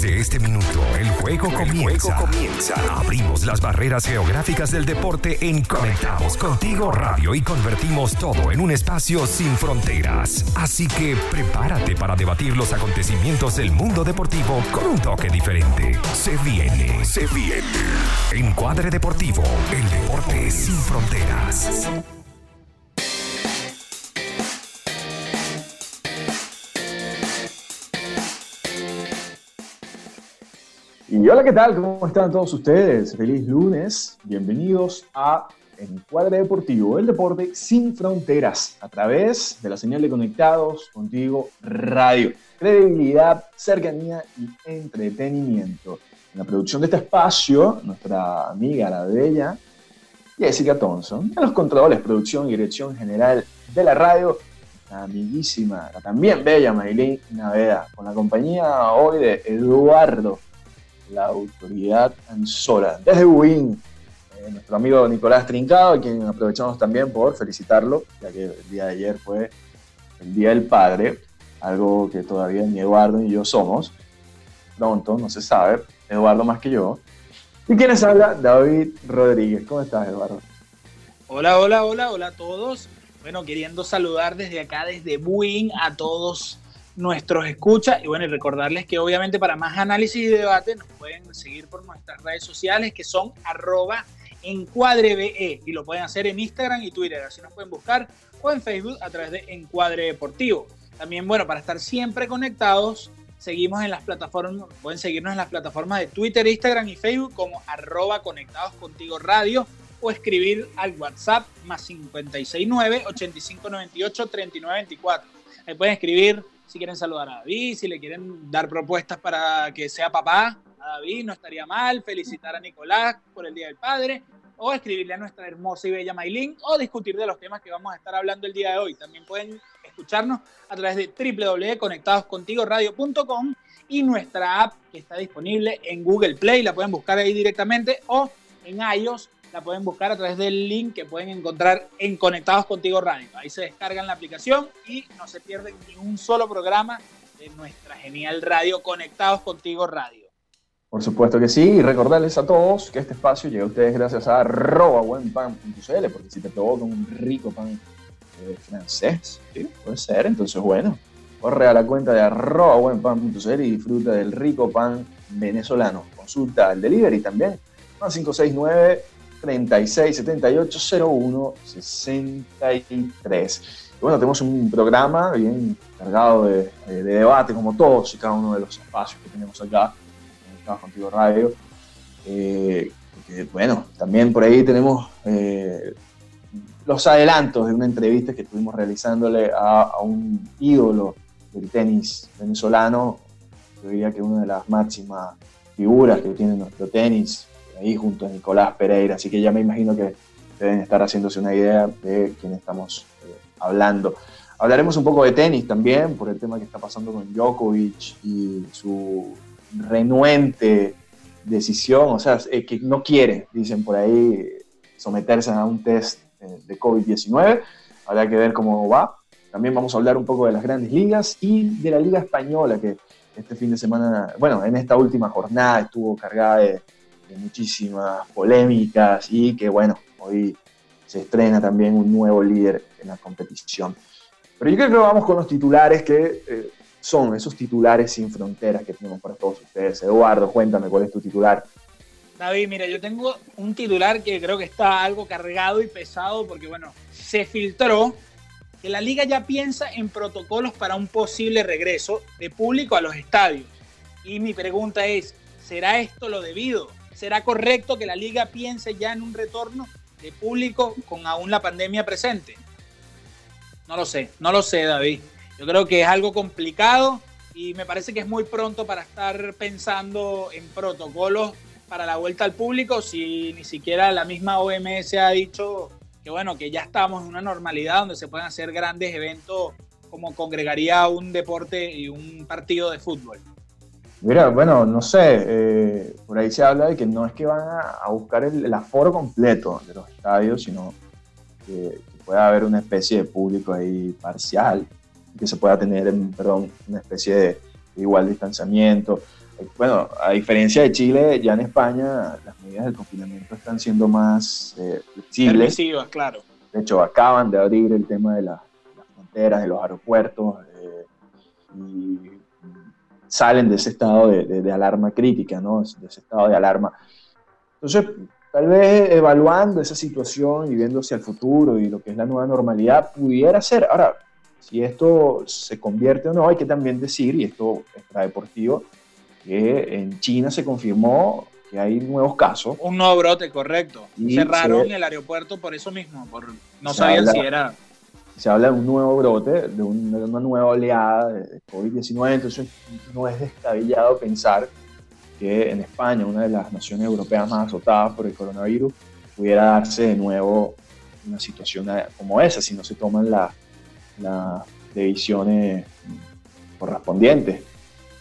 Desde este minuto, el juego, comienza. comienza. Abrimos las barreras geográficas del deporte en Conectados Contigo Radio y convertimos todo en un espacio sin fronteras. Así que prepárate para debatir los acontecimientos del mundo deportivo con un toque diferente. Se viene, se viene. Encuadre Deportivo, el deporte sin fronteras. Y hola, ¿qué tal? ¿Cómo están todos ustedes? Feliz lunes. Bienvenidos a Encuadre Deportivo, el deporte sin fronteras, a través de la señal de Conectados Contigo Radio. Credibilidad, cercanía y entretenimiento. En la producción de este espacio, nuestra amiga, la bella Jessica Thompson. En los controles, producción y dirección general de la radio, la amiguísima, la también bella Maylin Naveda, con la compañía hoy de Eduardo la autoridad Anzola. Desde Buin, eh, nuestro amigo Nicolás Trincado, a quien aprovechamos también por felicitarlo, ya que el día de ayer fue el Día del Padre, algo que todavía ni Eduardo ni yo somos. Pronto, no se sabe, Eduardo más que yo. ¿Y quiénes habla? David Rodríguez. ¿Cómo estás, Eduardo? Hola, hola, hola, hola a todos. Bueno, queriendo saludar desde acá, desde Buin, a todos nuestros escuchas y bueno, y recordarles que obviamente para más análisis y debate nos pueden seguir por nuestras redes sociales que son arroba encuadrebe y lo pueden hacer en Instagram y Twitter, así nos pueden buscar o en Facebook a través de Encuadre Deportivo. También, bueno, para estar siempre conectados, seguimos en las plataformas, pueden seguirnos en las plataformas de Twitter, Instagram y Facebook como arroba conectados contigo radio o escribir al WhatsApp más 569 8598 3924. Ahí pueden escribir si quieren saludar a David, si le quieren dar propuestas para que sea papá a David, no estaría mal, felicitar a Nicolás por el Día del Padre, o escribirle a nuestra hermosa y bella Maylin, o discutir de los temas que vamos a estar hablando el día de hoy. También pueden escucharnos a través de www.conectadoscontigoradio.com y nuestra app que está disponible en Google Play, la pueden buscar ahí directamente, o en iOS la pueden buscar a través del link que pueden encontrar en Conectados Contigo Radio. Ahí se descargan la aplicación y no se pierden ni un solo programa de nuestra genial radio Conectados Contigo Radio. Por supuesto que sí, y recordarles a todos que este espacio llega a ustedes gracias a buenpan.cl, porque si te provoca un rico pan eh, francés, ¿sí? puede ser, entonces bueno, corre a la cuenta de arroba buenpan.cl y disfruta del rico pan venezolano. Consulta el delivery también, más 569 36 78 01 63. Y bueno, tenemos un programa bien cargado de, debate, como todos y cada uno de los espacios que tenemos acá en Estamos Contigo Radio. Eh, bueno, también por ahí tenemos eh, los adelantos de una entrevista que estuvimos realizándole a, un ídolo del tenis venezolano, yo diría que una de las máximas figuras que tiene nuestro tenis, ahí junto a Nicolás Pereira, así que ya me imagino que deben estar haciéndose una idea de quién estamos eh, hablando. Hablaremos un poco de tenis también, por el tema que está pasando con Djokovic y su renuente decisión, o sea, eh, que no quiere, dicen por ahí, someterse a un test eh, de COVID-19. Habrá que ver cómo va. También vamos a hablar un poco de las grandes ligas y de la Liga Española, que este fin de semana, bueno, en esta última jornada estuvo cargada de, de muchísimas polémicas y que bueno, hoy se estrena también un nuevo líder en la competición. Pero yo creo que vamos con los titulares que eh, son esos titulares sin fronteras que tenemos para todos ustedes. Eduardo, cuéntame cuál es tu titular. David, mira, yo tengo un titular que creo que está algo cargado y pesado porque, bueno, se filtró que la liga ya piensa en protocolos para un posible regreso de público a los estadios. Y mi pregunta es, ¿será esto lo debido? ¿Será correcto que la liga piense ya en un retorno de público con aún la pandemia presente? No lo sé, no lo sé, David. Yo creo que es algo complicado y me parece que es muy pronto para estar pensando en protocolos para la vuelta al público si ni siquiera la misma OMS ha dicho que bueno, que ya estamos en una normalidad donde se pueden hacer grandes eventos como congregaría un deporte y un partido de fútbol. Mira, bueno, no sé, eh, por ahí se habla de que no es que van a, buscar el, aforo completo de los estadios, sino que, pueda haber una especie de público ahí parcial, que se pueda tener, perdón, una especie de, igual distanciamiento. bueno, a diferencia de Chile, ya en España las medidas del confinamiento están siendo más eh, flexibles. claro. De hecho, acaban de abrir el tema de las fronteras, de los aeropuertos, eh, y salen de ese estado de, de, alarma crítica, ¿no? De ese estado de alarma. Entonces, tal vez evaluando esa situación y viendo hacia el futuro y lo que es la nueva normalidad, pudiera ser. Ahora, si esto se convierte o no, hay que también decir, y esto es deportivo, que en China se confirmó que hay nuevos casos. Un nuevo brote, correcto. Cerraron el aeropuerto por eso mismo, por, no sabían si era... Se habla de un nuevo brote, de, una nueva oleada de COVID-19, entonces no es descabellado pensar que en España, una de las naciones europeas más azotadas por el coronavirus, pudiera darse de nuevo una situación como esa, si no se toman las decisiones correspondientes.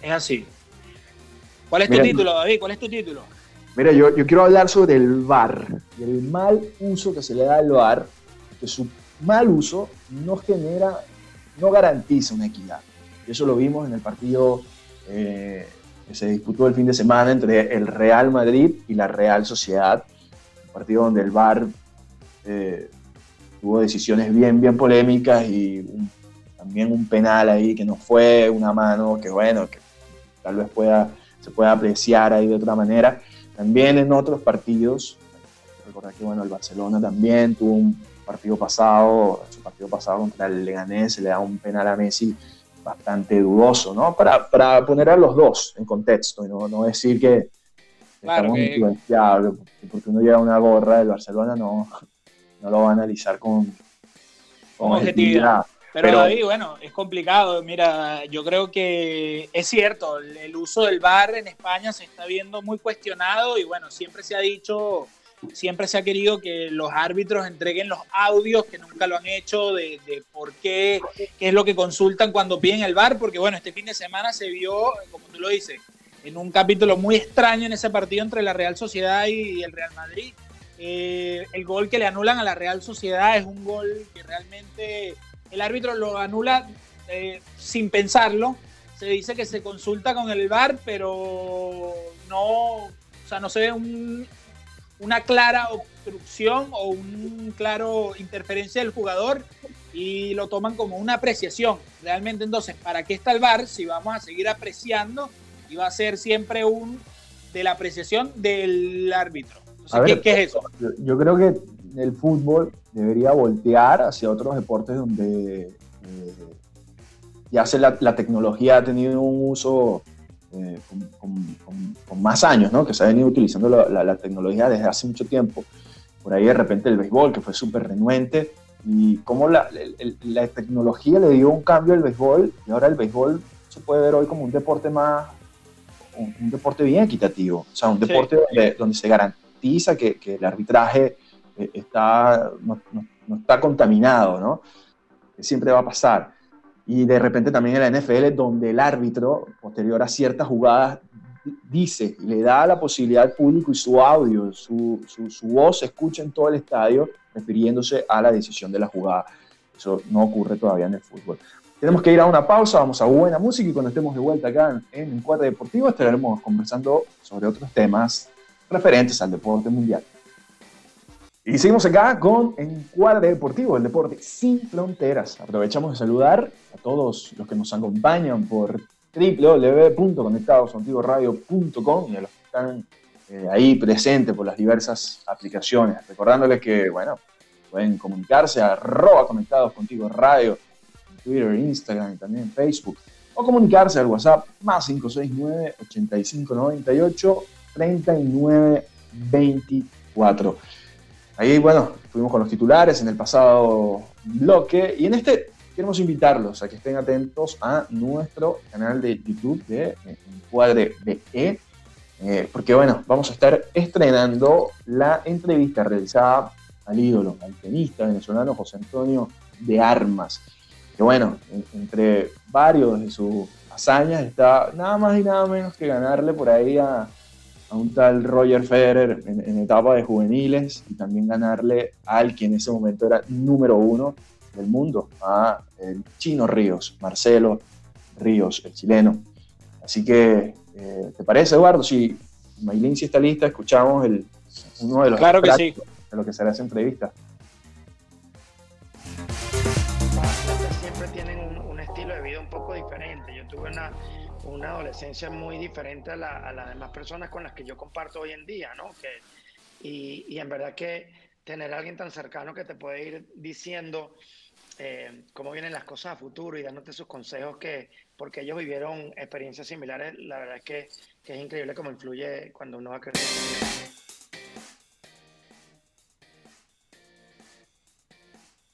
Es así. ¿Cuál es tu título, David? ¿Cuál es tu título? Mira, yo, yo quiero hablar sobre el VAR y el mal uso que se le da al VAR, que su mal uso no genera, no garantiza una equidad. Y eso lo vimos en el partido eh, que se disputó el fin de semana entre el Real Madrid y la Real Sociedad, un partido donde el VAR eh, tuvo decisiones bien, bien polémicas y también un penal ahí que no fue una mano, que bueno, que tal vez pueda, se pueda apreciar ahí de otra manera. También en otros partidos, recordar que bueno, el Barcelona también tuvo un partido pasado, su partido pasado contra el Leganés, se le da un penal a Messi bastante dudoso, ¿no? Para, para poner a los dos en contexto y no, no decir que claro estamos influenciados, porque uno lleva una gorra del Barcelona, no, no lo va a analizar con, con objetividad. Pero, David, bueno, es complicado. Mira, yo creo que es cierto, el, uso del VAR en España se está viendo muy cuestionado y bueno, siempre se ha dicho, siempre se ha querido que los árbitros entreguen los audios, que nunca lo han hecho, de, por qué, qué es lo que consultan cuando piden el VAR, porque bueno, este fin de semana se vio, como tú lo dices, en un capítulo muy extraño en ese partido entre la Real Sociedad y el Real Madrid eh, el gol que le anulan a la Real Sociedad es un gol que realmente el árbitro lo anula eh, sin pensarlo. Se dice que se consulta con el VAR, pero no, o sea, no se ve una clara obstrucción o un claro interferencia del jugador y lo toman como una apreciación. Realmente entonces, ¿para qué está el VAR si vamos a seguir apreciando y va a ser siempre un de la apreciación del árbitro? ¿qué, es eso? Yo, creo que el fútbol debería voltear hacia otros deportes donde eh, ya se la, tecnología ha tenido un uso eh, con, más años, ¿no? que se ha venido utilizando la, tecnología desde hace mucho tiempo. Por ahí de repente el béisbol, que fue súper renuente, y cómo la, tecnología le dio un cambio al béisbol, y ahora el béisbol se puede ver hoy como un deporte más, un, deporte bien equitativo, o sea, un deporte donde, donde se garantiza que, que el arbitraje eh, está, no, está contaminado, ¿no? Que siempre va a pasar. Y de repente también en la NFL, donde el árbitro, posterior a ciertas jugadas, dice, le da la posibilidad al público y su audio, su, su, voz se escucha en todo el estadio refiriéndose a la decisión de la jugada. Eso no ocurre todavía en el fútbol. Tenemos que ir a una pausa, vamos a buena música y cuando estemos de vuelta acá en Encuadre Deportivo estaremos conversando sobre otros temas referentes al deporte mundial. Y seguimos acá con Encuadre Deportivo, el deporte sin fronteras. Aprovechamos de saludar a todos los que nos acompañan por www.conectadosantiguoradio.com y a los que están eh, ahí presentes por las diversas aplicaciones. Recordándoles que, bueno, pueden comunicarse a arroba conectados contigo radio en Twitter, Instagram y también en Facebook. O comunicarse al WhatsApp más 569 8598 3924. Ahí, bueno, fuimos con los titulares en el pasado bloque y en este queremos invitarlos a que estén atentos a nuestro canal de YouTube de Encuadre BE, eh, porque bueno, vamos a estar estrenando la entrevista realizada al ídolo, al tenista venezolano José Antonio de Armas, que bueno, entre varios de sus hazañas está nada más y nada menos que ganarle por ahí a, a un tal Roger Federer en, etapa de juveniles y también ganarle al que en ese momento era número uno del mundo, a el chino Ríos, Marcelo Ríos, el chileno. Así que Eh, ¿Te parece, Eduardo? Si Maylin si está lista, escuchamos el, uno de los claro que sí. de lo que será esa entrevista. Siempre tienen un, estilo de vida un poco diferente. Yo tuve una, una adolescencia muy diferente a, la, a, las demás personas con las que yo comparto hoy en día, ¿no? Que, y, y en verdad que tener a alguien tan cercano que te puede ir diciendo eh, cómo vienen las cosas a futuro y dándote sus consejos que, porque ellos vivieron experiencias similares, la verdad es que, que es increíble cómo influye cuando uno va creciendo.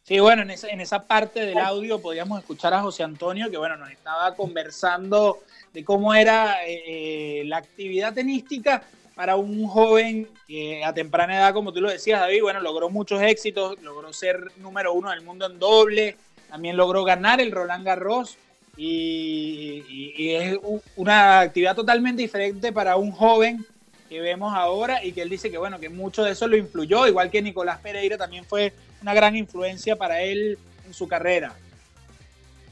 Sí, bueno, en esa, en esa parte del audio podíamos escuchar a José Antonio, que bueno, nos estaba conversando de cómo era eh, la actividad tenística para un joven que a temprana edad, como tú lo decías, David, bueno, logró muchos éxitos, logró ser número uno del mundo en doble, también logró ganar el Roland Garros y, es una actividad totalmente diferente para un joven que vemos ahora y que él dice que bueno, que mucho de eso lo influyó, igual que Nicolás Pereira también fue una gran influencia para él en su carrera.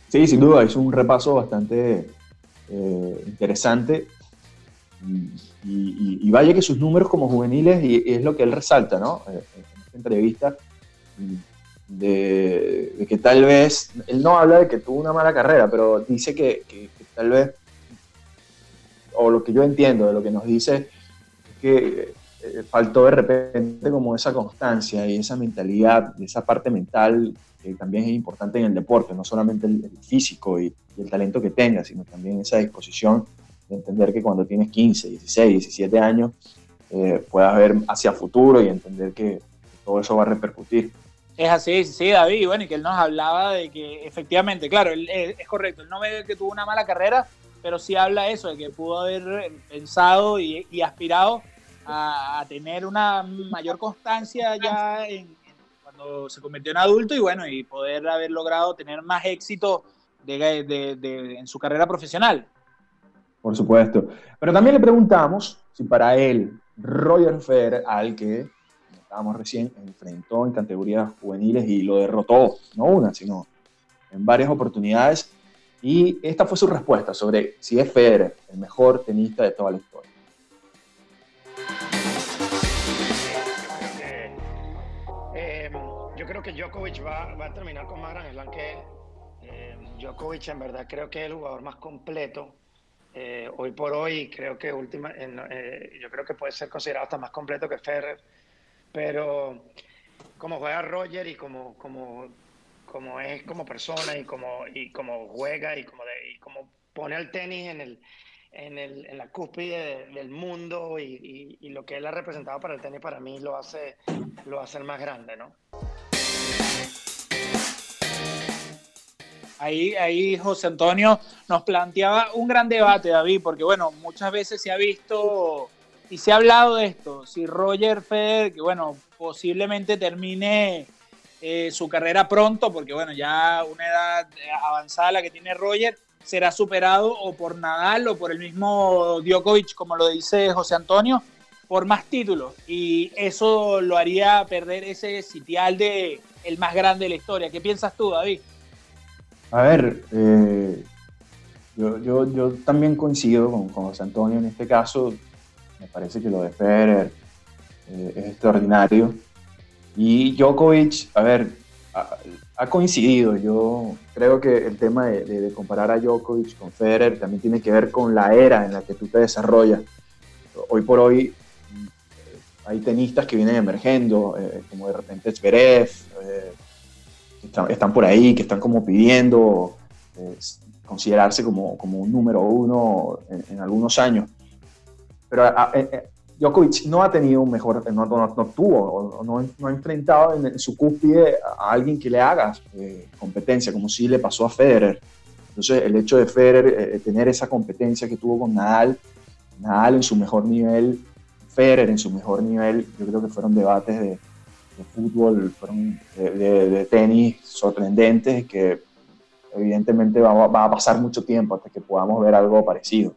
Sí, sin duda, es un repaso bastante eh, interesante y, vaya que sus números como juveniles, y, es lo que él resalta, ¿no? Eh, en esta entrevista, de, que tal vez, él no habla de que tuvo una mala carrera, pero dice que, tal vez, o lo que yo entiendo de lo que nos dice, que eh, faltó de repente como esa constancia y esa mentalidad, esa parte mental que también es importante en el deporte, no solamente el, físico y, el talento que tenga, sino también esa disposición entender que cuando tienes 15, 16, 17 años, eh, puedas ver hacia futuro y entender que todo eso va a repercutir. Es así, sí, David, bueno, y que él nos hablaba de que efectivamente, claro, él, es correcto, él no ve que tuvo una mala carrera, pero sí habla eso, de que pudo haber pensado y, aspirado a, tener una mayor constancia ya en, cuando se convirtió en adulto y bueno, y poder haber logrado tener más éxito en su carrera profesional. Por supuesto. Pero también le preguntamos si para él, Roger Federer, al que estábamos recién, enfrentó en categorías juveniles y lo derrotó, no una, sino en varias oportunidades. Y esta fue su respuesta sobre si es Federer el mejor tenista de toda la historia. Eh, yo creo que Djokovic va, a terminar con más Gran Slam que eh, Djokovic en verdad creo que es el jugador más completo eh, hoy por hoy creo que última, eh, yo creo que puede ser considerado hasta más completo que Ferrer, pero como juega Roger y como, como, como es como persona y como, y como juega y como, de, como pone al tenis en, el, en, el, en la cúspide del mundo y, y, lo que él ha representado para el tenis para mí lo hace, lo hace más grande, ¿no? Ahí, ahí José Antonio nos planteaba un gran debate, David, porque bueno, muchas veces se ha visto y se ha hablado de esto, si Roger Federer, que bueno, posiblemente termine eh, su carrera pronto, porque bueno, ya una edad avanzada la que tiene Roger, será superado o por Nadal o por el mismo Djokovic, como lo dice José Antonio, por más títulos. Y eso lo haría perder ese sitial de el más grande de la historia. ¿Qué piensas tú, David? A ver, eh, yo, yo, yo, también coincido con, José Antonio en este caso. Me parece que lo de Federer eh, es extraordinario. Y Djokovic, a ver, ha, coincidido. Yo creo que el tema de, de, comparar a Djokovic con Federer también tiene que ver con la era en la que tú te desarrollas. Hoy por hoy mm, hay tenistas que vienen emergiendo, eh, como de repente Zverev, están, por ahí, que están como pidiendo eh, considerarse como, como, un número uno en, algunos años. Pero eh, eh, Djokovic no ha tenido un mejor, no, no, tuvo, no, no, ha enfrentado en, su cúspide a alguien que le haga competencia, como si le pasó a Federer. Entonces, el hecho de Federer tener esa competencia que tuvo con Nadal, Nadal en su mejor nivel, Federer en su mejor nivel, yo creo que fueron debates de, de fútbol, fueron de, tenis sorprendentes que evidentemente va, va, a pasar mucho tiempo hasta que podamos ver algo parecido.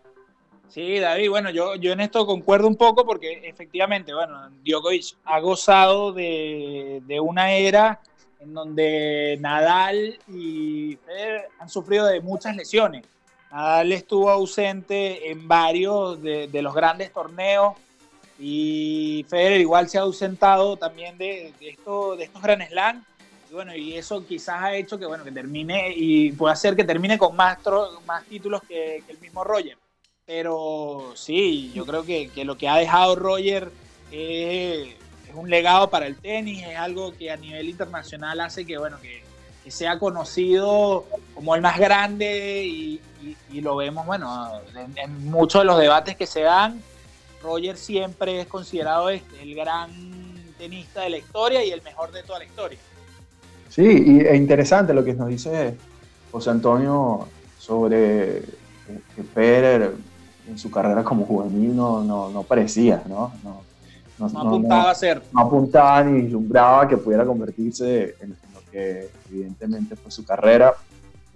Sí, David, bueno, yo, yo en esto concuerdo un poco porque efectivamente, bueno, Djokovic ha gozado de, de una era en donde Nadal y Federer han sufrido de muchas lesiones. Nadal estuvo ausente en varios de, los grandes torneos y Federer igual se ha ausentado también de, esto, de estos Grand Slam. Y bueno, y eso quizás ha hecho que, bueno, que termine y puede hacer que termine con más, más títulos que, el mismo Roger. Pero sí, yo creo que, lo que ha dejado Roger es, un legado para el tenis, es algo que a nivel internacional hace que, bueno, que, sea conocido como el más grande y, lo vemos, bueno, en, muchos de los debates que se dan, Roger siempre es considerado este, el gran tenista de la historia y el mejor de toda la historia. Sí, y es interesante lo que nos dice José Antonio sobre que Pérez en su carrera como juvenil no, no, parecía, ¿no? No, apuntaba a ser. No apuntaba ni vislumbraba que pudiera convertirse en, lo que evidentemente fue su carrera.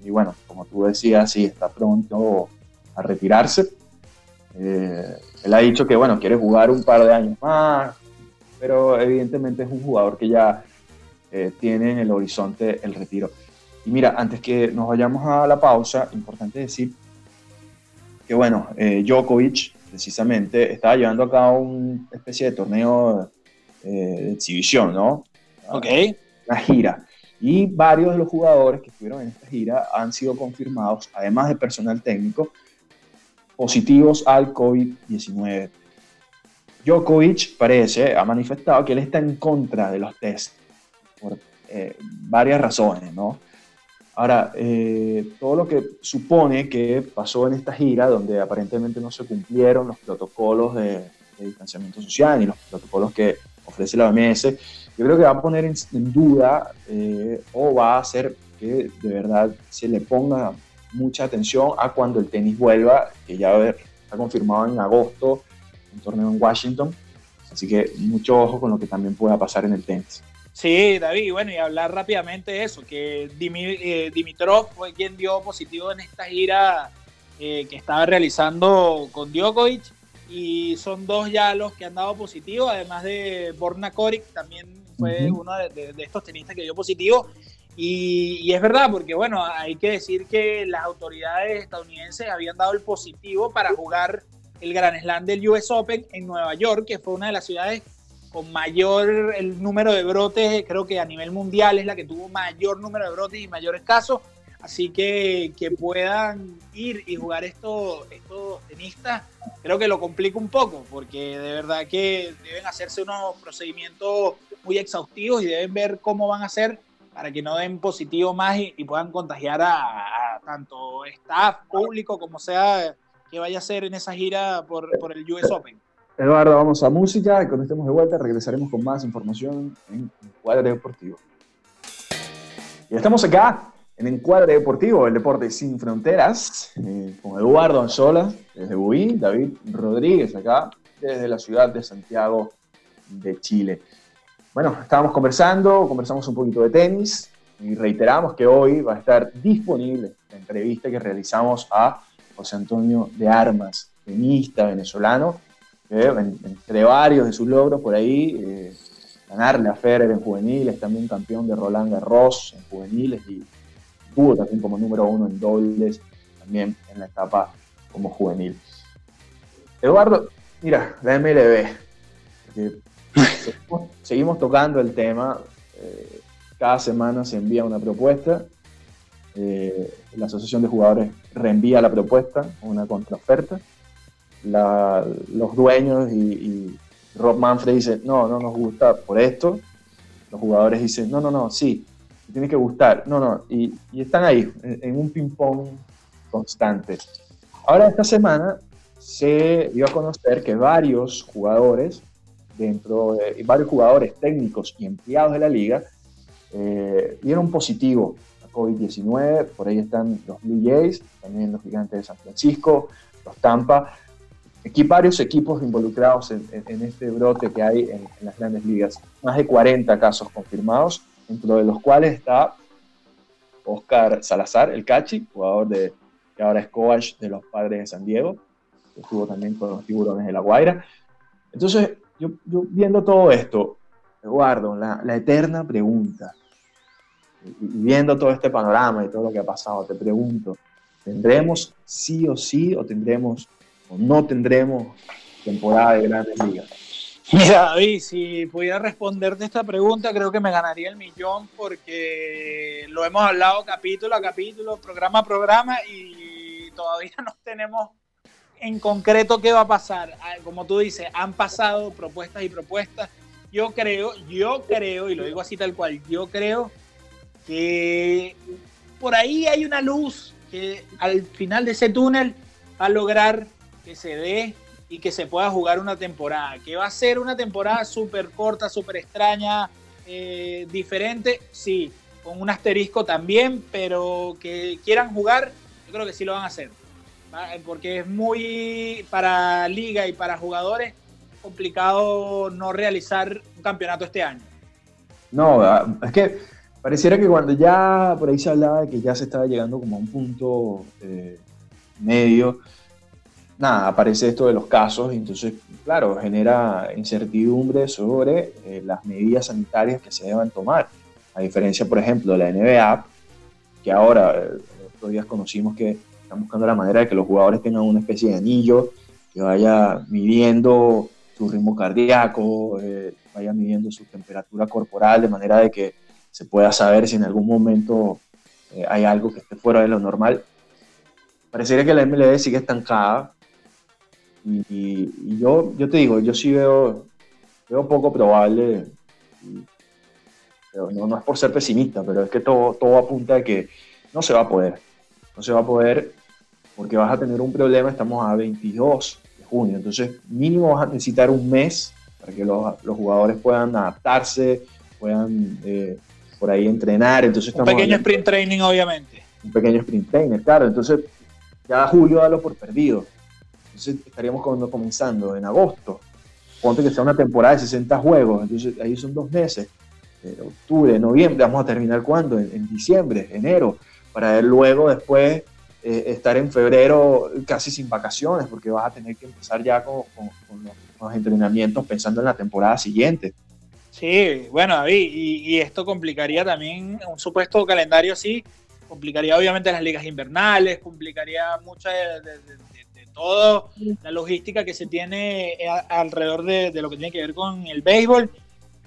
Y bueno, como tú decías, sí, está pronto a retirarse. Eh, él ha dicho que, bueno, quiere jugar un par de años más, pero evidentemente es un jugador que ya eh, tiene en el horizonte el retiro. Y mira, antes que nos vayamos a la pausa, importante decir que bueno, eh, Djokovic precisamente estaba llevando a cabo una especie de torneo eh, de exhibición, ¿no? Ok. Una gira. Y varios de los jugadores que estuvieron en esta gira han sido confirmados, además de personal técnico, positivos al COVID-19. Djokovic parece, ha manifestado que él está en contra de los test por eh, varias razones, ¿no? Ahora, eh, todo lo que supone que pasó en esta gira, donde aparentemente no se cumplieron los protocolos de, distanciamiento social y los protocolos que ofrece la OMS, yo creo que va a poner en, duda eh, o va a hacer que de verdad se le ponga mucha atención a cuando el tenis vuelva, que ya está confirmado en agosto, un torneo en Washington. Así que mucho ojo con lo que también pueda pasar en el tenis. Sí, David, bueno, y hablar rápidamente de eso, que eh, Dimitrov fue quien dio positivo en esta gira eh, que estaba realizando con Djokovic, y son dos ya los que han dado positivo, además de Borna Koric, también fue uno de, estos tenistas que dio positivo, y, y, es verdad, porque bueno, hay que decir que las autoridades estadounidenses habían dado el positivo para jugar el Gran Slam del US Open en Nueva York, que fue una de las ciudades con mayor el número de brotes, creo que a nivel mundial es la que tuvo mayor número de brotes y mayores casos. Así que que puedan ir y jugar estos, estos tenistas, creo que lo complica un poco, porque de verdad que deben hacerse unos procedimientos muy exhaustivos y deben ver cómo van a hacer para que no den positivo más y, puedan contagiar a, tanto staff, público, como sea que vaya a ser en esa gira por, por el US Open. Eduardo, vamos a música y cuando estemos de vuelta regresaremos con más información en Encuadre Deportivo. Y estamos acá en Encuadre Deportivo, el deporte sin fronteras, eh, con Eduardo Anzola desde Buí, David Rodríguez acá desde la ciudad de Santiago de Chile. Bueno, estábamos conversando, conversamos un poquito de tenis y reiteramos que hoy va a estar disponible la entrevista que realizamos a José Antonio de Armas, tenista venezolano, entre varios de sus logros por ahí, eh, ganarle a Federer en juveniles, también campeón de Roland Garros en juveniles y tuvo también como número uno en dobles, también en la etapa como juvenil. Eduardo, mira, la MLB, seguimos, tocando el tema, eh, cada semana se envía una propuesta, eh, la Asociación de Jugadores reenvía la propuesta, una contraoferta, los dueños y, Rob Manfred dice, no, no nos gusta por esto. Los jugadores dicen, no, no, no, sí, tiene que gustar. No, no, y, están ahí, en, un ping-pong constante. Ahora, esta semana se dio a conocer que varios jugadores, dentro de varios jugadores técnicos y empleados de la liga, eh, dieron positivo a COVID-19. Por ahí están los Blue Jays, también los Gigantes de San Francisco, los Tampa varios equipos involucrados en, este brote que hay en, las grandes ligas. Más de 40 casos confirmados, dentro de los cuales está Oscar Salazar, el Cachi, jugador de, que ahora es coach de los padres de San Diego, que estuvo también con los tiburones de La Guaira. Entonces, yo, viendo todo esto, Eduardo, la, la eterna pregunta, y viendo todo este panorama y todo lo que ha pasado, te pregunto, ¿Tendremos sí o sí o tendremos o no tendremos temporada de grandes ligas? Mira, David, si pudiera responderte esta pregunta, creo que me ganaría el millón porque lo hemos hablado capítulo a capítulo, programa a programa y todavía no tenemos en concreto qué va a pasar. Ah, como tú dices, han pasado propuestas y propuestas. Yo creo, yo creo, y lo digo así tal cual, yo creo que por ahí hay una luz que al final de ese túnel va a lograr que se dé y que se pueda jugar una temporada, que va a ser una temporada súper corta, súper extraña, eh, diferente, sí, con un asterisco también, pero que quieran jugar, yo creo que sí lo van a hacer, porque es muy para liga y para jugadores complicado no realizar un campeonato este año. No, es que pareciera que cuando ya por ahí se hablaba de que ya se estaba llegando como a un punto eh, medio, nada, aparece esto de los casos y entonces, claro, genera incertidumbre sobre eh, las medidas sanitarias que se deban tomar. A diferencia, por ejemplo, de la NBA, que ahora, eh, estos días conocimos que están buscando la manera de que los jugadores tengan una especie de anillo que vaya midiendo su ritmo cardíaco, vaya midiendo su temperatura corporal, de manera de que se pueda saber si en algún momento eh, hay algo que esté fuera de lo normal. Parecería que la MLB sigue estancada y, yo, yo te digo, yo sí veo, veo poco probable, pero no, no, es por ser pesimista, pero es que todo, todo apunta a que no se va a poder, no se va a poder porque vas a tener un problema, estamos a 22 de junio, entonces mínimo vas a necesitar un mes para que los, los jugadores puedan adaptarse, puedan eh, por ahí entrenar. Entonces un pequeño sprint training, obviamente. Un pequeño sprint training, claro. Entonces, ya julio dalo por perdido. Entonces, estaríamos comenzando en agosto. Ponte que sea una temporada de 60 juegos. Entonces, ahí son dos meses. octubre, noviembre, vamos a terminar cuándo? En, diciembre, enero, para luego después eh, estar en febrero casi sin vacaciones, porque vas a tener que empezar ya con los entrenamientos pensando en la temporada siguiente. Sí, bueno, David, y, esto complicaría también un supuesto calendario así, complicaría obviamente las ligas invernales, complicaría mucha de, de, toda la logística que se tiene alrededor de, lo que tiene que ver con el béisbol.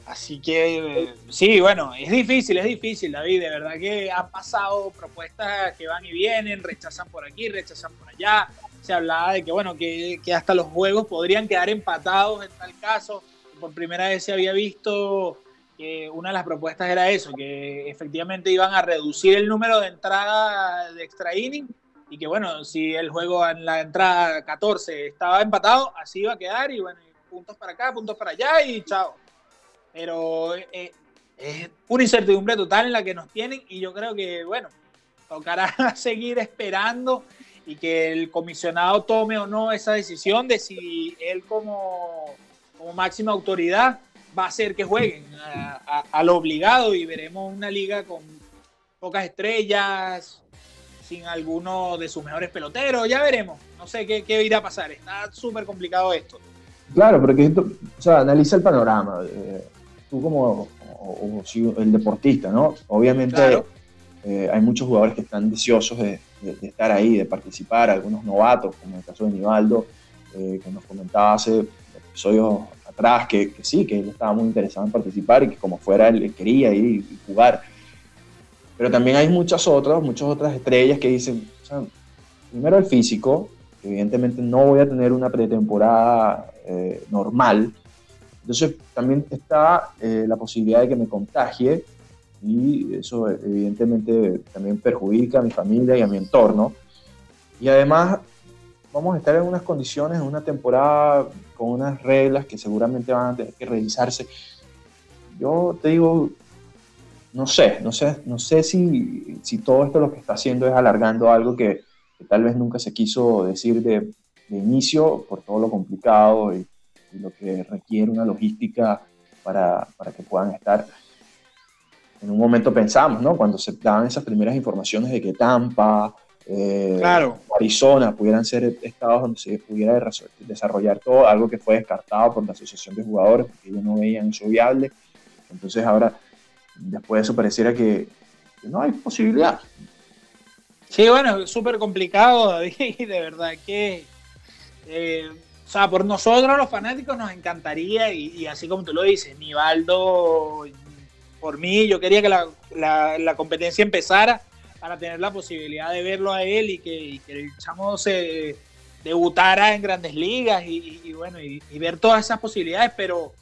Así que sí, bueno, es difícil, es difícil, David. De verdad que han pasado propuestas que van y vienen, rechazan por aquí, rechazan por allá. Se hablaba de que, bueno, que, que hasta los juegos podrían quedar empatados en tal caso por primera vez se había visto que una de las propuestas era eso, que efectivamente iban a reducir el número de entradas de extra inning y que bueno, si el juego en la entrada 14 estaba empatado, así iba a quedar y bueno, puntos para acá, puntos para allá y chao. Pero eh, es una incertidumbre total en la que nos tienen y yo creo que bueno, tocará seguir esperando y que el comisionado tome o no esa decisión de si él como como máxima autoridad va a hacer que jueguen a, lo obligado y veremos una liga con pocas estrellas, sin alguno de sus mejores peloteros, ya veremos, no sé qué, qué irá a pasar, está súper complicado esto. Claro, porque esto, o sea, analiza el panorama, eh, tú como el deportista, ¿no? Obviamente eh, hay muchos jugadores que están deseosos de, estar ahí, de participar, algunos novatos, como el caso de Nivaldo, eh, que nos comentaba hace episodios atrás que, sí, que él estaba muy interesado en participar y que como fuera él quería ir y jugar. Pero también hay muchas otras, muchas otras estrellas que dicen, primero el físico, evidentemente no voy a tener una pretemporada eh, normal, entonces también está eh, la posibilidad de que me contagie y eso evidentemente también perjudica a mi familia y a mi entorno. Y además vamos a estar en unas condiciones, en una temporada con unas reglas que seguramente van a tener que revisarse. Yo te digo, no sé, no sé, no sé si, si todo esto lo que está haciendo es alargando algo que, tal vez nunca se quiso decir de, de inicio por todo lo complicado y, y, lo que requiere una logística para, para que puedan estar. En un momento pensamos, ¿no? Cuando se daban esas primeras informaciones de que Tampa, eh, claro. Arizona pudieran ser estados donde se pudiera desarrollar todo, algo que fue descartado por la Asociación de Jugadores porque ellos no veían eso viable. Entonces ahora, después de eso, pareciera que, no hay posibilidad. Sí, bueno, es súper complicado, David, de verdad que, eh, o sea, por nosotros los fanáticos nos encantaría, y, así como tú lo dices, Nivaldo, por mí, yo quería que la, competencia empezara para tener la posibilidad de verlo a él y que, el chamo se debutara en grandes ligas y, bueno, y, ver todas esas posibilidades, pero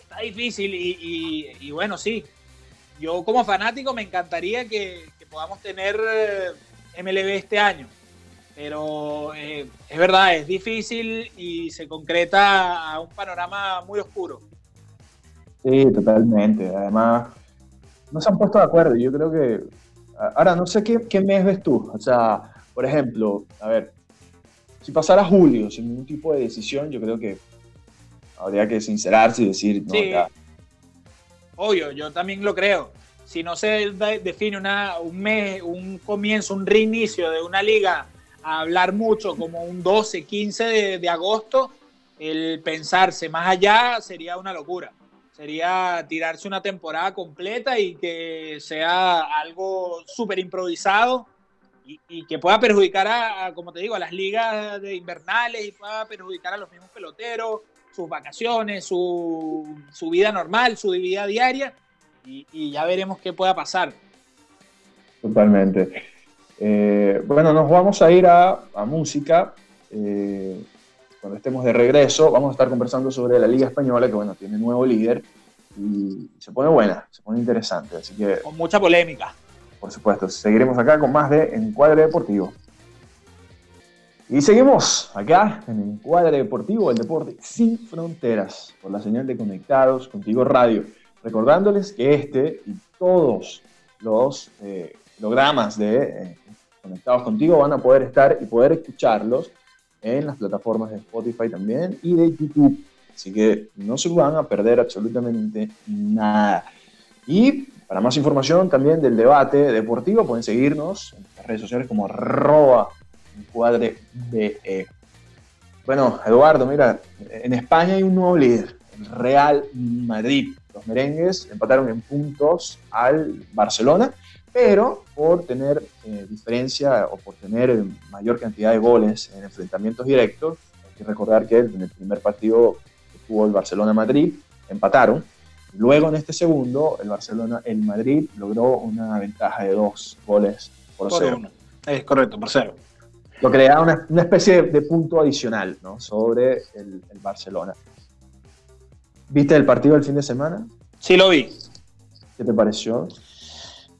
está difícil y, bueno, sí, yo como fanático me encantaría que, que podamos tener eh, MLB este año. Pero eh, es verdad, es difícil y se concreta a un panorama muy oscuro. Sí, totalmente. Además, no se han puesto de acuerdo. Yo creo que. Ahora, no sé qué, qué mes ves tú. O sea, por ejemplo, a ver, si pasara julio sin ningún tipo de decisión, yo creo que habría que sincerarse y decir, no, sí. Obvio, yo también lo creo si no se define una, un mes, un comienzo, un reinicio de una liga a hablar mucho como un 12, 15 de, agosto, el pensarse más allá sería una locura. Sería tirarse una temporada completa y que sea algo súper improvisado y, que pueda perjudicar a, como te digo, a las ligas de invernales y pueda perjudicar a los mismos peloteros, sus vacaciones, su, su vida normal, su vida diaria y, ya veremos qué pueda pasar. Totalmente. Eh, bueno, nos vamos a ir a, música. Eh, cuando estemos de regreso, vamos a estar conversando sobre la Liga Española, que bueno, tiene nuevo líder y se pone buena, se pone interesante. Así que. Con mucha polémica. Por supuesto, seguiremos acá con más de Encuadre Deportivo. Y seguimos acá en Encuadre Deportivo, el deporte sin fronteras, por la señal de Conectados Contigo Radio. Recordándoles que este y todos los eh, programas de eh, Conectados Contigo van a poder estar y poder escucharlos en las plataformas de Spotify también y de YouTube. Así que no se van a perder absolutamente nada. Y para más información también del debate deportivo pueden seguirnos en las redes sociales como arroba encuadre Bueno, Eduardo, mira, en España hay un nuevo líder, el Real Madrid. Los merengues empataron en puntos al Barcelona, pero por tener eh, diferencia o por tener mayor cantidad de goles en enfrentamientos directos, hay que recordar que en el primer partido que tuvo el Barcelona-Madrid empataron. Luego en este segundo, el Barcelona, el Madrid logró una ventaja de dos goles por, cero. Es correcto, por cero. Lo que le da una, especie de, punto adicional ¿no? sobre el Barcelona. ¿Viste el partido del fin de semana? Sí, lo vi. ¿Qué te pareció?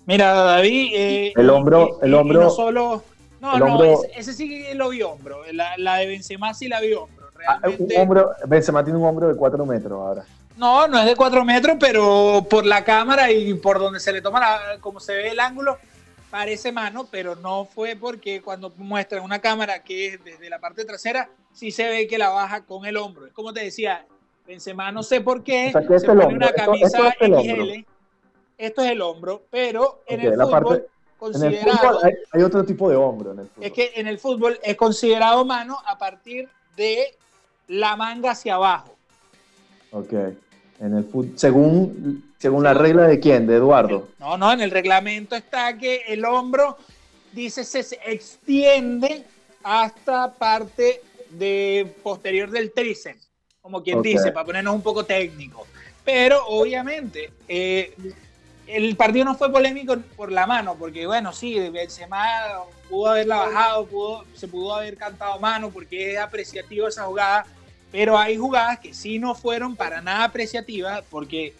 Mira, David. Eh, el hombro. el hombro no solo. No, no, ese, sí lo vi hombro. La, de Benzema sí la vi hombro. Ah, Realmente, un hombro. Benzema tiene un hombro de 4 metros ahora. No, no es de 4 metros, pero por la cámara y por donde se le toma, la, como se ve el ángulo, parece mano, pero no fue porque cuando muestran una cámara que es desde la parte trasera, sí se ve que la baja con el hombro. Es como te decía, Benzema no sé por qué, se pone una camisa XL, esto es el hombro, pero en el fútbol considerado... hay, otro tipo de hombro en el fútbol. Es que en el fútbol es considerado mano a partir de la manga hacia abajo. Ok. En el fútbol, según, según la regla de quién, de Eduardo. No, no, en el reglamento está que el hombro, dice, se extiende hasta parte de posterior del tríceps como quien dice, para ponernos un poco técnico. Pero obviamente, eh, el partido no fue polémico por la mano, porque bueno, sí, Benzema pudo haberla bajado, pudo, se pudo haber cantado mano, porque es apreciativo esa jugada, pero hay jugadas que sí no fueron para nada apreciativas, porque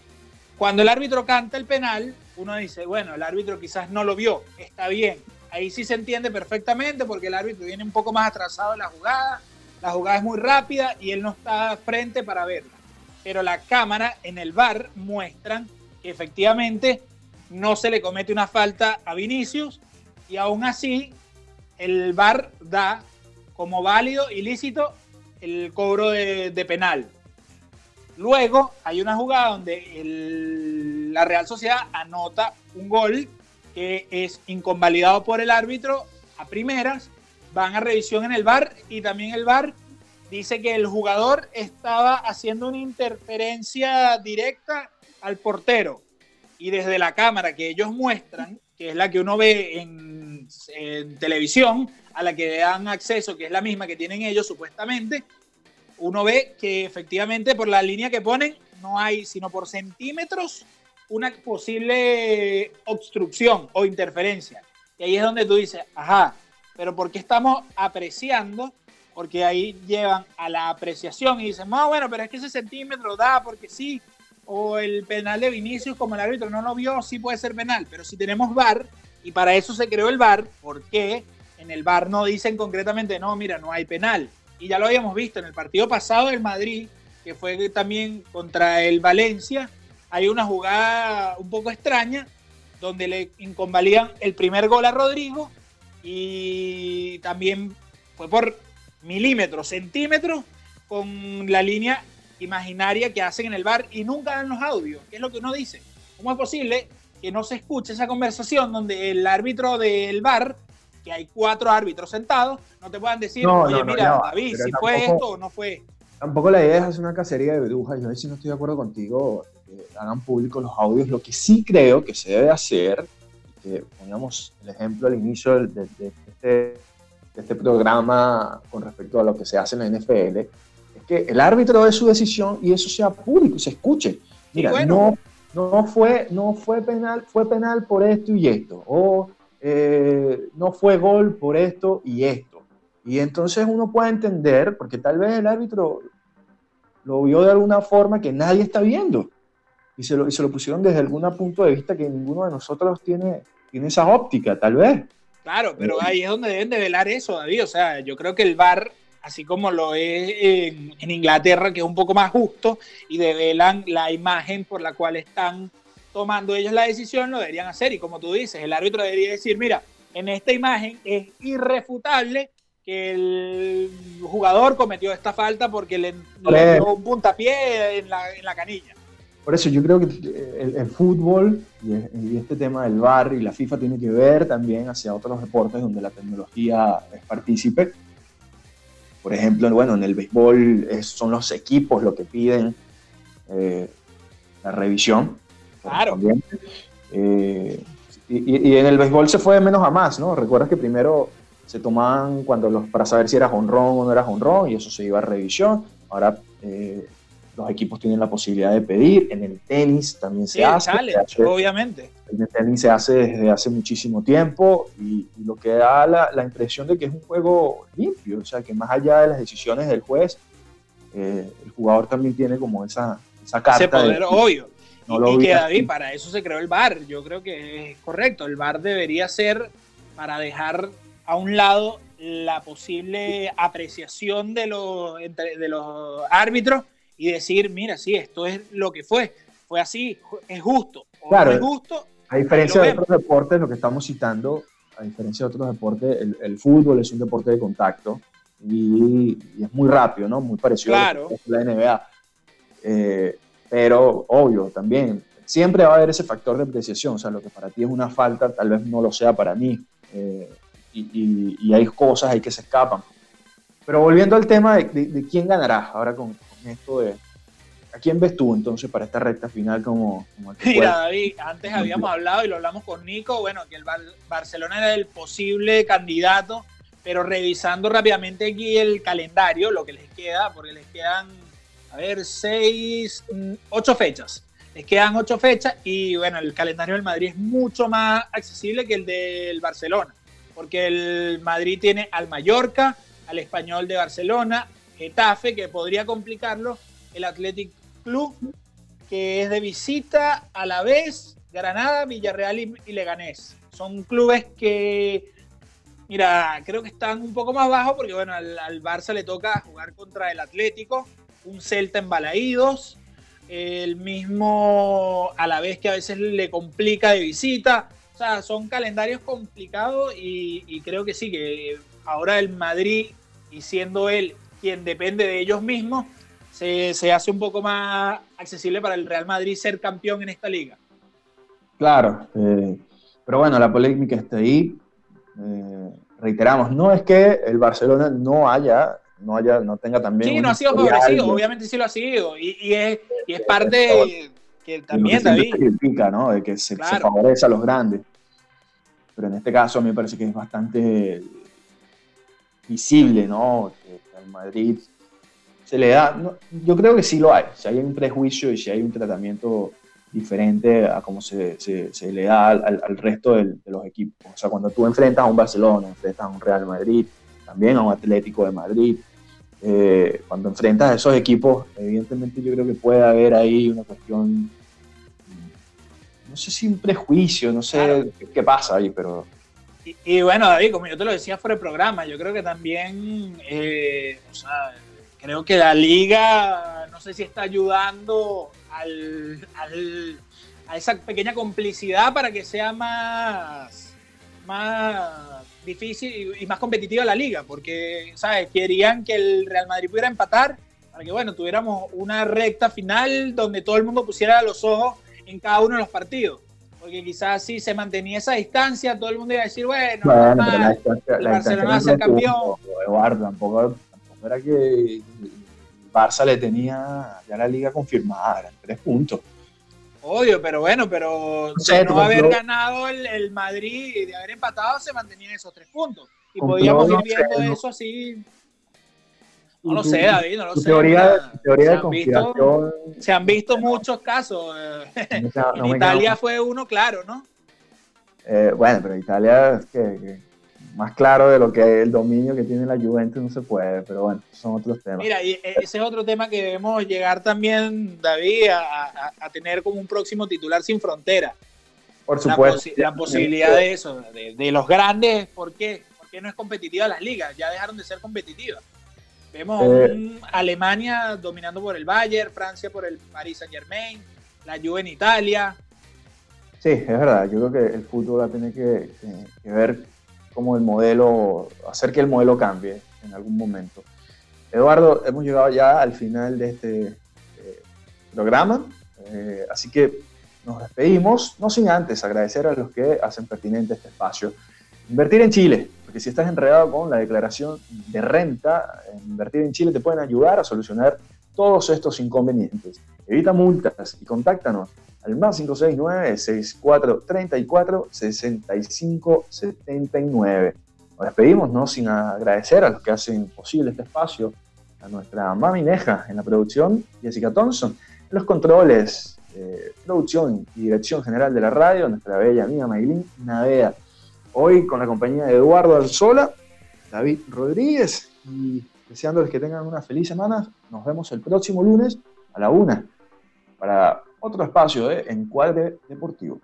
cuando el árbitro canta el penal, uno dice, bueno, el árbitro quizás no lo vio, está bien. Ahí sí se entiende perfectamente porque el árbitro viene un poco más atrasado en la jugada, la jugada es muy rápida y él no está frente para verla. Pero la cámara en el bar muestran que efectivamente no se le comete una falta a Vinicius y aún así el bar da como válido, ilícito, el cobro de, penal. Luego hay una jugada donde la Real Sociedad anota un gol que es inconvalidado por el árbitro a primeras van a revisión en el bar y también el bar dice que el jugador estaba haciendo una interferencia directa al portero y desde la cámara que ellos muestran, que es la que uno ve en, televisión, a la que dan acceso, que es la misma que tienen ellos supuestamente, uno ve que efectivamente por la línea que ponen no hay, sino por centímetros, una posible obstrucción o interferencia. Y ahí es donde tú dices, ajá, pero ¿por qué estamos apreciando? Porque ahí llevan a la apreciación y dicen, no, bueno, pero es que ese centímetro da porque sí, o el penal de Vinicius, como el árbitro no lo vio, sí puede ser penal, pero si tenemos VAR, y para eso se creó el VAR, ¿por qué en el VAR no dicen concretamente, no, mira, no hay penal? Y ya lo habíamos visto en el partido pasado del Madrid, que fue también contra el Valencia, hay una jugada un poco extraña donde le inconvalidan el primer gol a Rodrigo y también fue por milímetros, centímetros con la línea imaginaria que hacen en el bar y nunca dan los audios, que es lo que uno dice. ¿Cómo es posible que no se escuche esa conversación donde el árbitro del bar, que hay cuatro árbitros sentados, no te puedan decir, oye, mira, David, si fue esto o no fue Tampoco la idea es hacer una cacería de brujas. Yo a ver si no estoy de acuerdo contigo, que hagan públicos los audios. Lo que sí creo que se debe hacer, que pongamos el ejemplo al inicio de, este, este, programa con respecto a lo que se hace en la NFL, es que el árbitro dé su decisión y eso sea público se escuche. Mira, no, no, fue, no fue penal, fue penal por esto y esto, o eh, no fue gol por esto y esto y entonces uno puede entender, porque tal vez el árbitro lo vio de alguna forma que nadie está viendo. Y se lo, se lo pusieron desde algún punto de vista que ninguno de nosotros tiene, tiene esa óptica, tal vez. Claro, pero ahí es donde deben de velar eso, David. O sea, yo creo que el VAR, así como lo es en, en Inglaterra, que es un poco más justo, y develan la imagen por la cual están tomando ellos la decisión, lo deberían hacer. Y como tú dices, el árbitro debería decir, mira, en esta imagen es irrefutable que el jugador cometió esta falta porque le, dio un puntapié en la, en la, canilla. Por eso yo creo que el, fútbol y, este tema del VAR y la FIFA tiene que ver también hacia otros deportes donde la tecnología es partícipe. Por ejemplo, bueno, en el béisbol son los equipos los que piden eh, la revisión. Claro. Eh, y, y, en el béisbol se fue de menos a más, ¿no? Recuerdas que primero se tomaban cuando los, para saber si era honrón o no era honrón y eso se iba a revisión. Ahora eh, los equipos tienen la posibilidad de pedir. En el tenis también se hace. obviamente. En el tenis se hace desde hace muchísimo tiempo y, lo que da la, la, impresión de que es un juego limpio, o sea, que más allá de las decisiones del juez, eh, el jugador también tiene como esa, esa carta. Ese poder obvio. y, que David, para eso se creó el VAR. Yo creo que es correcto. El VAR debería ser para dejar a un lado la posible apreciación de los, de los árbitros y decir, mira, sí, esto es lo que fue, fue así, es justo. O claro, es justo. A diferencia de otros deportes, lo que estamos citando, a diferencia de otros deportes, el, fútbol es un deporte de contacto y, es muy rápido, ¿no? Muy parecido a la NBA. Eh, pero, obvio, también, siempre va a haber ese factor de apreciación, o sea, lo que para ti es una falta, tal vez no lo sea para mí. Eh, y, hay cosas ahí que se escapan. Pero volviendo al tema de, quién ganará ahora con, esto de... ¿A quién ves tú entonces para esta recta final como... Mira, David, antes habíamos hablado y lo hablamos con Nico, bueno, que el Barcelona era el posible candidato, pero revisando rápidamente aquí el calendario, lo que les queda, porque les quedan, a ver, seis, mm, ocho fechas. Les quedan ocho fechas y bueno, el calendario del Madrid es mucho más accesible que el del Barcelona porque el Madrid tiene al Mallorca, al Español de Barcelona, Getafe, que podría complicarlo, el Athletic Club, que es de visita a la vez, Granada, Villarreal y, Leganés. Son clubes que, mira, creo que están un poco más bajos porque, bueno, al, Barça le toca jugar contra el Atlético, un Celta en Balaídos, el mismo a la vez que a veces le complica de visita, o sea, son calendarios complicados y, creo que sí, que ahora el Madrid, y siendo él quien depende de ellos mismos, se, hace un poco más accesible para el Real Madrid ser campeón en esta liga. Claro, eh, pero bueno, la polémica está ahí. Eh, reiteramos, no es que el Barcelona no haya, no haya, no tenga también. Sí, no ha sido favorecido, obviamente sí lo ha sido, y, es, y es parte que también, David. critica, ¿no? De que se, favorece a los grandes. pero en este caso a mí me parece que es bastante visible, ¿no? Que Madrid se le da, yo creo que sí lo hay, si hay un prejuicio y si hay un tratamiento diferente a cómo se, se, le da al, resto de los equipos. O sea, cuando tú enfrentas a un Barcelona, enfrentas a un Real Madrid, también a un Atlético de Madrid, eh, cuando enfrentas a esos equipos, evidentemente yo creo que puede haber ahí una cuestión, no sé si un prejuicio, no sé qué, pasa ahí, pero... Y, bueno, David, como yo te lo decía fuera del programa, yo creo que también, eh, o sea, creo que la liga, no sé si está ayudando al, a esa pequeña complicidad para que sea más, más difícil y, más competitiva la liga, porque, ¿sabes? Querían que el Real Madrid pudiera empatar para que, bueno, tuviéramos una recta final donde todo el mundo pusiera los ojos en cada uno de los partidos. Porque quizás si se mantenía esa distancia, todo el mundo iba a decir, bueno, el Barcelona va a ser campeón. Eduardo, tampoco, tampoco era que Barça le tenía ya la liga confirmada, eran tres puntos. Obvio, pero bueno, pero de no haber ganado el, Madrid y de haber empatado, se mantenían esos tres puntos. Y podíamos ir viendo eso así. No lo sé, David, no lo sé. Teoría, teoría visto, se han visto muchos casos. en Italia fue uno claro, ¿no? Eh, bueno, pero Italia es que más claro de lo que el dominio que tiene la Juventus no se puede, pero bueno, son otros temas. Mira, y e, ese es otro tema que debemos llegar también, David, a, tener como un próximo titular sin frontera. Por supuesto. La, posibilidad de eso, de, los grandes, ¿por qué? ¿Por qué no es competitiva las ligas? Ya dejaron de ser competitivas. Vemos eh, Alemania dominando por el Bayern, Francia por el Paris Saint Germain, la Juve en Italia. Sí, es verdad. Yo creo que el fútbol va a tener que ver como el modelo, hacer que el modelo cambie en algún momento. Eduardo, hemos llegado ya al final de este eh, programa, eh, así que nos despedimos, no sin antes agradecer a los que hacen pertinente este espacio. Invertir en Chile, porque si estás enredado con la declaración de renta, invertir en Chile te pueden ayudar a solucionar todos estos inconvenientes. Evita multas y contáctanos al más 569-6434-6579. Nos despedimos, ¿no? Sin agradecer a los que hacen posible este espacio, a nuestra mami Neja en la producción, Jessica Thompson, en los controles, eh, producción y dirección general de la radio, nuestra bella amiga Maylin Navea. Hoy con la compañía de Eduardo Alzola, David Rodríguez y deseándoles que tengan una feliz semana. Nos vemos el próximo lunes a la una para otro espacio de Encuadre Deportivo.